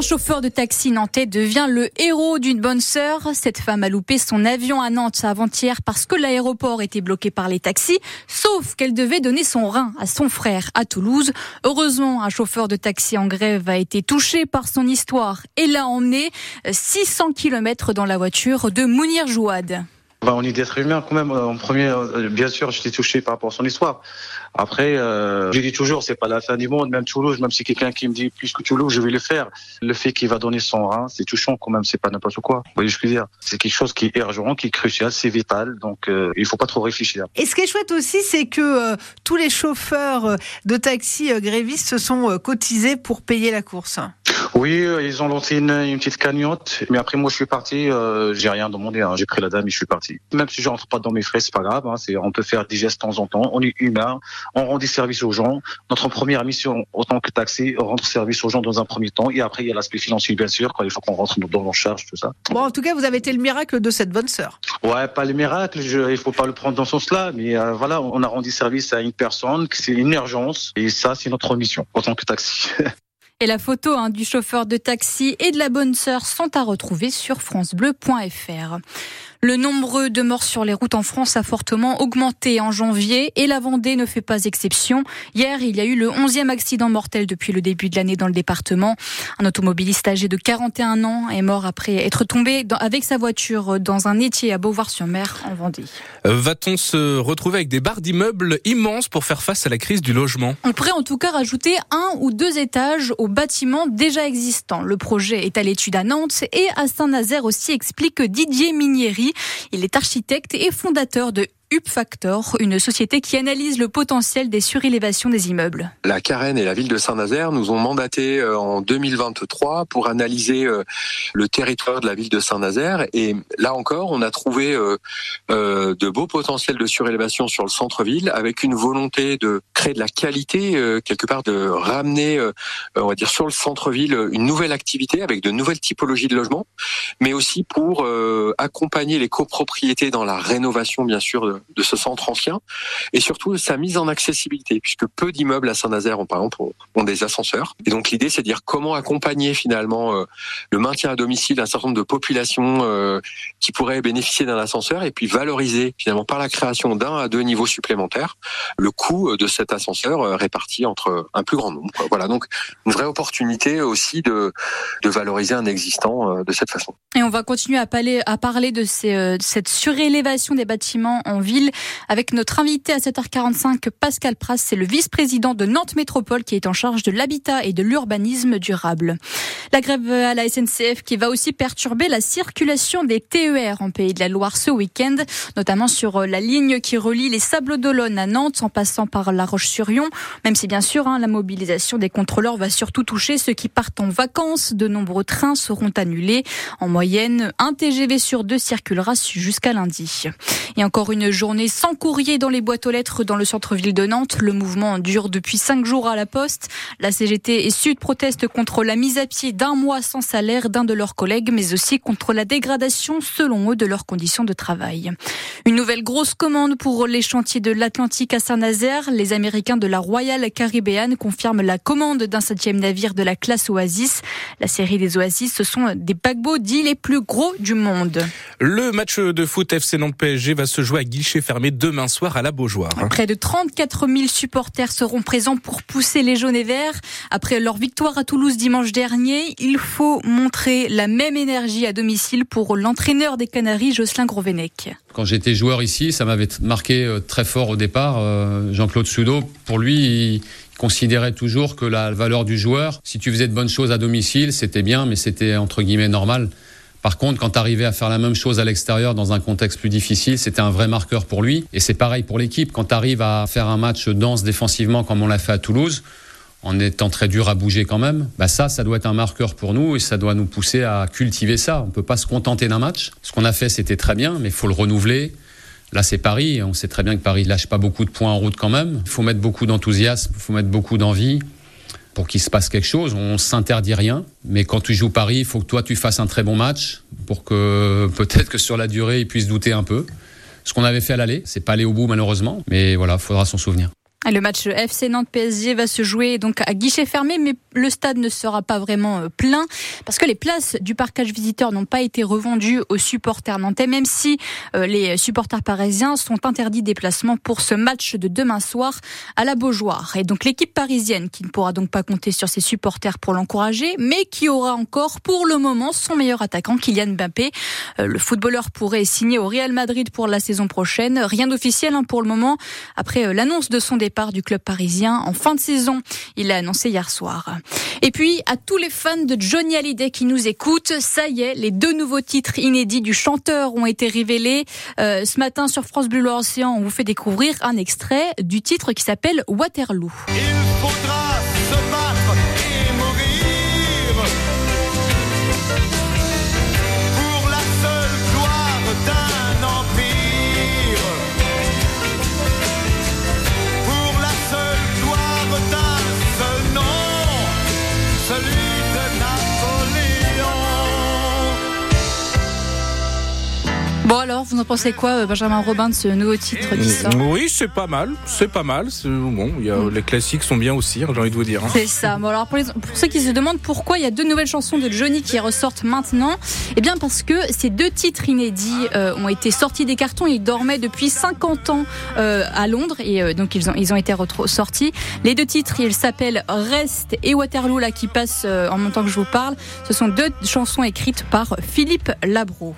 Un chauffeur de taxi nantais devient le héros d'une bonne sœur. Cette femme a loupé son avion à Nantes avant-hier parce que l'aéroport était bloqué par les taxis, sauf qu'elle devait donner son rein à son frère à Toulouse. Heureusement, un chauffeur de taxi en grève a été touché par son histoire et l'a emmené 600 km dans la voiture de Mounir Jouad. Bah, on est d'être humain quand même. En premier, euh, bien sûr, j'étais touché par rapport à son histoire. Après, euh, je dis toujours, c'est pas la fin du monde. Même Toulouse, même si quelqu'un qui me dit plus que Toulouse, je vais le faire. Le fait qu'il va donner son rein, c'est touchant quand même. C'est pas n'importe quoi. Vous voyez ce que je veux dire? C'est quelque chose qui est urgent, qui est crucial, c'est vital. Donc, euh, il faut pas trop réfléchir. Et ce qui est chouette aussi, c'est que euh, tous les chauffeurs de taxi grévistes se sont cotisés pour payer la course. Oui, euh, ils ont lancé une, une, petite cagnotte, mais après moi je suis parti, euh, j'ai rien demandé, hein. j'ai pris la dame et je suis parti. Même si je rentre pas dans mes frais, c'est pas grave, hein. c'est, on peut faire des gestes de temps en temps, on est humain, on rend des services aux gens. Notre première mission, autant que taxi, rendre service aux gens dans un premier temps, et après il y a l'aspect financier bien sûr, quand il faut qu'on rentre dans nos charges, tout ça. Bon, en tout cas, vous avez été le miracle de cette bonne sœur. Ouais, pas le miracle, je, il faut pas le prendre dans ce sens-là, mais euh, voilà, on a rendu service à une personne, c'est une urgence, et ça c'est notre mission, autant que taxi. Et la photo hein, du chauffeur de taxi et de la bonne sœur sont à retrouver sur francebleu.fr. Le nombre de morts sur les routes en France a fortement augmenté en janvier et la Vendée ne fait pas exception. Hier, il y a eu le 11e accident mortel depuis le début de l'année dans le département. Un automobiliste âgé de 41 ans est mort après être tombé avec sa voiture dans un étier à Beauvoir-sur-Mer en Vendée. Euh, va-t-on se retrouver avec des barres d'immeubles immenses pour faire face à la crise du logement? On pourrait en tout cas rajouter un ou deux étages aux bâtiments déjà existants. Le projet est à l'étude à Nantes et à Saint-Nazaire aussi, explique Didier Minieri. Il est architecte et fondateur de UpFactor, une société qui analyse le potentiel des surélévations des immeubles. La Carène et la ville de Saint-Nazaire nous ont mandaté euh, en 2023 pour analyser euh, le territoire de la ville de Saint-Nazaire et là encore on a trouvé euh, de beaux potentiels de surélévation sur le centre-ville avec une volonté de créer de la qualité quelque part de ramener on va dire sur le centre-ville une nouvelle activité avec de nouvelles typologies de logements mais aussi pour accompagner les copropriétés dans la rénovation bien sûr de ce centre ancien et surtout sa mise en accessibilité puisque peu d'immeubles à Saint-Nazaire ont par exemple ont des ascenseurs et donc l'idée c'est de dire comment accompagner finalement euh, le maintien à domicile d'un certain nombre de populations euh, qui pourraient bénéficier d'un ascenseur et puis valoriser finalement par la création d'un à deux niveaux supplémentaires le coût de cet ascenseur euh, réparti entre un plus grand nombre. Voilà donc une vraie opportunité aussi de, de valoriser un existant de cette façon. Et on va continuer à parler, à parler de, de cette surélévation des bâtiments en ville avec notre invité à 7h45, Pascal Pras, c'est le vice-président de Nantes Métropole qui est en charge de l'habitat et de l'urbanisme durable. La grève à la SNCF qui va aussi perturber la circulation des TER en Pays de la Loire ce week-end, notamment sur la ligne qui relie les Sables d'Olonne à Nantes en passant par La Roche-sur-Yon, même si bien sûr hein, la mobilisation des contrôleurs va surtout toucher ceux qui partent en vacances. De nombreux trains seront annulés. En moyenne, un TGV sur deux circulera jusqu'à lundi. Et encore une journée sans courrier dans les boîtes aux lettres dans le centre-ville de Nantes. Le mouvement dure depuis cinq jours à la poste. La CGT et Sud protestent contre la mise à pied d'un mois sans salaire d'un de leurs collègues, mais aussi contre la dégradation, selon eux, de leurs conditions de travail. Une nouvelle grosse commande pour les chantiers de l'Atlantique à Saint-Nazaire. Les Américains de la Royal Caribbean confirment la commande d'un septième navire de la classe Oasis. La série des Oasis, ce sont des paquebots dits les plus gros du monde. Le match de foot FC Nantes PSG va se jouer à Guichet fermé demain soir à la Beaujoire. Près de 34 000 supporters seront présents pour pousser les jaunes et verts. Après leur victoire à Toulouse dimanche dernier, il faut montrer la même énergie à domicile pour l'entraîneur des Canaries, Jocelyn Grovenec. Quand j'étais joueur ici, ça m'avait marqué euh, très fort au départ. Euh, Jean-Claude Soudot, pour lui, il considérait toujours que la valeur du joueur, si tu faisais de bonnes choses à domicile, c'était bien, mais c'était entre guillemets normal. Par contre, quand tu arrivais à faire la même chose à l'extérieur dans un contexte plus difficile, c'était un vrai marqueur pour lui. Et c'est pareil pour l'équipe. Quand tu arrives à faire un match dense défensivement comme on l'a fait à Toulouse, en étant très dur à bouger quand même, bah ça, ça doit être un marqueur pour nous et ça doit nous pousser à cultiver ça. On peut pas se contenter d'un match. Ce qu'on a fait, c'était très bien, mais il faut le renouveler. Là, c'est Paris. On sait très bien que Paris lâche pas beaucoup de points en route quand même. Il faut mettre beaucoup d'enthousiasme, il faut mettre beaucoup d'envie pour qu'il se passe quelque chose. On s'interdit rien, mais quand tu joues Paris, il faut que toi tu fasses un très bon match pour que peut-être que sur la durée ils puissent douter un peu. Ce qu'on avait fait à l'aller, c'est pas aller au bout malheureusement, mais voilà, faudra s'en souvenir. Le match FC Nantes PSG va se jouer donc à guichet fermé, mais le stade ne sera pas vraiment euh, plein parce que les places du parcage visiteur n'ont pas été revendues aux supporters nantais, même si euh, les supporters parisiens sont interdits déplacement pour ce match de demain soir à la Beaujoire. Et donc l'équipe parisienne qui ne pourra donc pas compter sur ses supporters pour l'encourager, mais qui aura encore pour le moment son meilleur attaquant, Kylian Mbappé. Euh, le footballeur pourrait signer au Real Madrid pour la saison prochaine. Rien d'officiel hein, pour le moment après l'annonce de son départ part du club parisien en fin de saison. Il l'a annoncé hier soir. Et puis, à tous les fans de Johnny Hallyday qui nous écoutent, ça y est, les deux nouveaux titres inédits du chanteur ont été révélés. Euh, ce matin sur France Bleu Océan, on vous fait découvrir un extrait du titre qui s'appelle Waterloo. Alors, vous en pensez quoi, euh, Benjamin Robin, de ce nouveau titre qui sort Oui, c'est pas mal, c'est pas mal. Bon, y a, les classiques sont bien aussi, hein, j'ai envie de vous dire. hein. C'est ça. Bon alors pour, les- pour ceux qui se demandent pourquoi il y a deux nouvelles chansons de Johnny qui ressortent maintenant, eh bien parce que ces deux titres inédits euh, ont été sortis des cartons. Ils dormaient depuis 50 ans euh, à Londres et euh, donc ils ont ils ont été sortis. Les deux titres, ils s'appellent Rest et Waterloo là qui passent en même temps que je vous parle. Ce sont deux chansons écrites par Philippe Labro.